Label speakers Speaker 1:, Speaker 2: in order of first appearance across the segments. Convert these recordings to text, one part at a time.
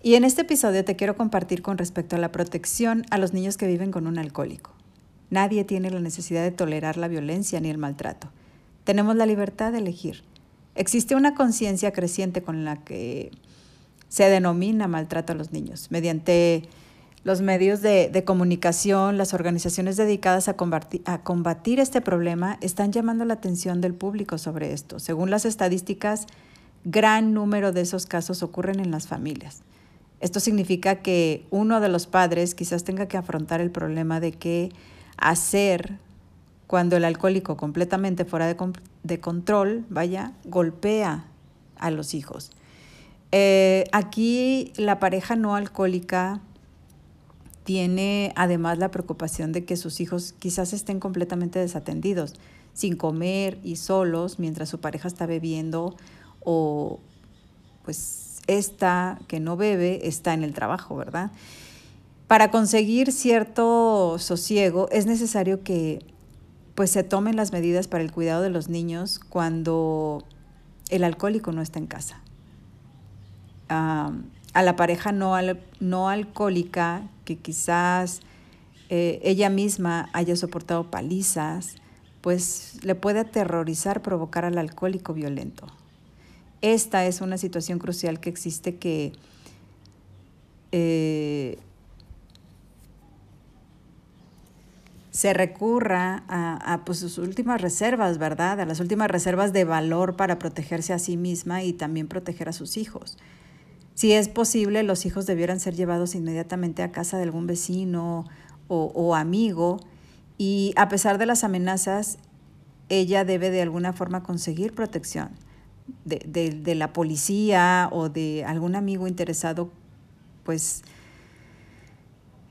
Speaker 1: Y en este episodio te quiero compartir con respecto a la protección a los niños que viven con un alcohólico. Nadie tiene la necesidad de tolerar la violencia ni el maltrato. Tenemos la libertad de elegir. Existe una conciencia creciente con la que se denomina maltrato a los niños. Mediante los medios de, comunicación, las organizaciones dedicadas a a combatir este problema están llamando la atención del público sobre esto. Según las estadísticas, gran número de esos casos ocurren en las familias. Esto significa que uno de los padres quizás tenga que afrontar el problema de qué hacer cuando el alcohólico completamente fuera de, control, vaya, golpea a los hijos. Eh, aquí la pareja no alcohólica tiene además la preocupación de que sus hijos quizás estén completamente desatendidos, sin comer y solos mientras su pareja está bebiendo o pues esta que no bebe está en el trabajo, ¿verdad? Para conseguir cierto sosiego es necesario que pues se tomen las medidas para el cuidado de los niños cuando el alcohólico no está en casa. a la pareja no, no alcohólica que quizás eh, ella misma haya soportado palizas, pues le puede aterrorizar provocar al alcohólico violento. Esta es una situación crucial que existe que eh, se recurra a, pues, sus últimas reservas, ¿verdad? A las últimas reservas de valor para protegerse a sí misma y también proteger a sus hijos. Si es posible, los hijos debieran ser llevados inmediatamente a casa de algún vecino o, o amigo y a pesar de las amenazas, ella debe de alguna forma conseguir protección de, la policía o de algún amigo interesado, pues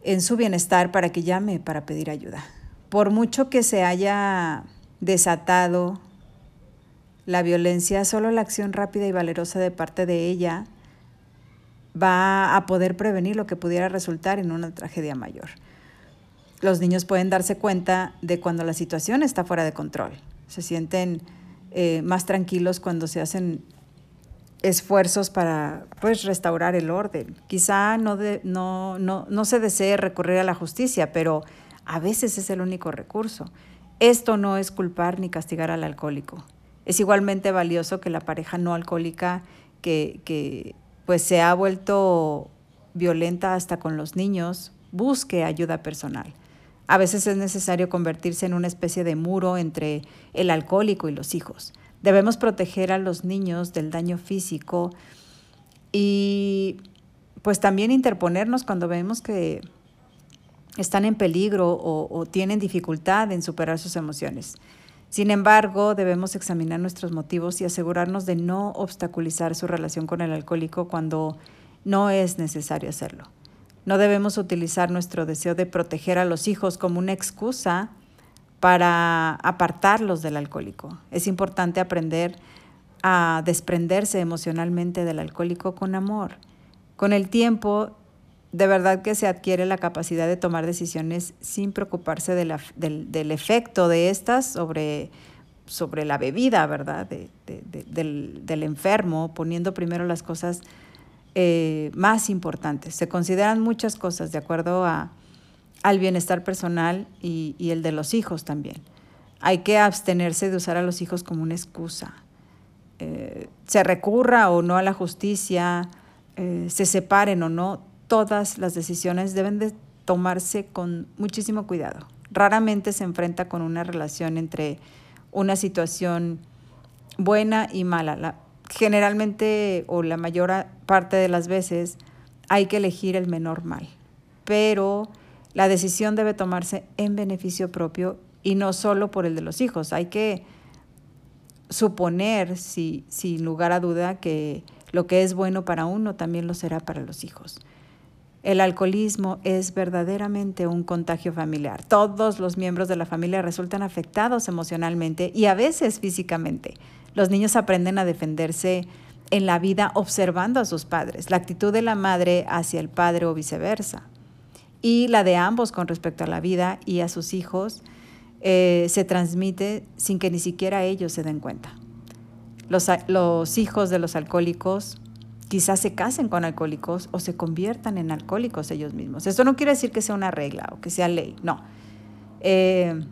Speaker 1: en su bienestar para que llame para pedir ayuda. Por mucho que se haya desatado la violencia, solo la acción rápida y valerosa de parte de ella va a poder prevenir lo que pudiera resultar en una tragedia mayor. Los niños pueden darse cuenta de cuando la situación está fuera de control. Se sienten eh, más tranquilos cuando se hacen esfuerzos para pues, restaurar el orden. Quizá no, no, no, no se desee recurrir a la justicia, pero a veces es el único recurso. Esto no es culpar ni castigar al alcohólico. Es igualmente valioso que la pareja no alcohólica que, que pues se ha vuelto violenta hasta con los niños busque ayuda personal. A veces es necesario convertirse en una especie de muro entre el alcohólico y los hijos. Debemos proteger a los niños del daño físico y pues también interponernos cuando vemos que están en peligro o, tienen dificultad en superar sus emociones. Sin embargo, debemos examinar nuestros motivos y asegurarnos de no obstaculizar su relación con el alcohólico cuando no es necesario hacerlo. No debemos utilizar nuestro deseo de proteger a los hijos como una excusa para apartarlos del alcohólico. Es importante aprender a desprenderse emocionalmente del alcohólico con amor. Con el tiempo, de verdad que se adquiere la capacidad de tomar decisiones sin preocuparse del, efecto de estas sobre, sobre la bebida, ¿verdad? del, del enfermo, poniendo primero las cosas eh, más importantes. Se consideran muchas cosas de acuerdo a, al bienestar personal y, el de los hijos también. Hay que abstenerse de usar a los hijos como una excusa. Eh, se recurra o no a la justicia, eh, se separen o no, todas las decisiones deben de tomarse con muchísimo cuidado. Raramente se enfrenta con una relación entre una situación buena y mala generalmente o la mayor parte de las veces hay que elegir el menor mal, pero la decisión debe tomarse en beneficio propio y no solo por el de los hijos. Hay que suponer, si, sin lugar a duda, que lo que es bueno para uno también lo será para los hijos. El alcoholismo es verdaderamente un contagio familiar. Todos los miembros de la familia resultan afectados emocionalmente y a veces físicamente. Los niños aprenden a defenderse en la vida observando a sus padres, la actitud de la madre hacia el padre o viceversa, y la de ambos con respecto a la vida y a sus hijos eh, se transmite sin que ni siquiera ellos se den cuenta. Los, hijos de los alcohólicos quizás se casen con alcohólicos o se conviertan en alcohólicos ellos mismos. Esto no quiere decir que sea una regla o que sea ley, no. Eh,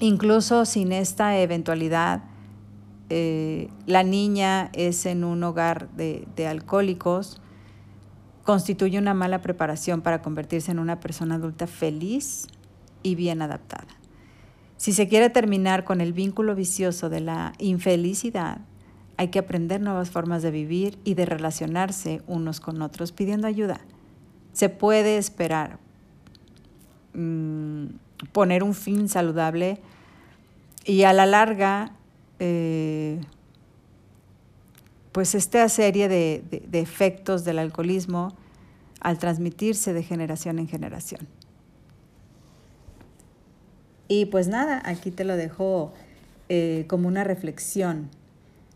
Speaker 1: incluso sin esta eventualidad, eh, la niña es en un hogar de, de alcohólicos, constituye una mala preparación para convertirse en una persona adulta feliz y bien adaptada. Si se quiere terminar con el vínculo vicioso de la infelicidad, hay que aprender nuevas formas de vivir y de relacionarse unos con otros pidiendo ayuda. Se puede esperar mm, poner un fin saludable y a la larga, eh, pues esta serie de efectos del alcoholismo al transmitirse de generación en generación. Y pues nada, aquí te lo dejo eh, como una reflexión.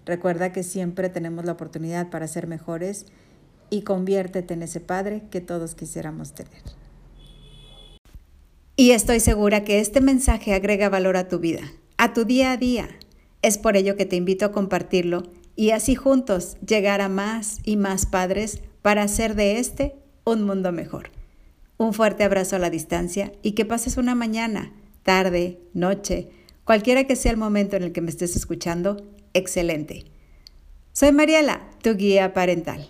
Speaker 1: Recuerda que siempre tenemos la oportunidad para ser mejores y conviértete en ese padre que todos quisiéramos tener.
Speaker 2: Y estoy segura que este mensaje agrega valor a tu vida, a tu día a día. Es por ello que te invito a compartirlo y así juntos llegar a más y más padres para hacer de este un mundo mejor. Un fuerte abrazo a la distancia y que pases una mañana tarde, noche, cualquiera que sea el momento en el que me estés escuchando, excelente. Soy Mariela, tu guía parental.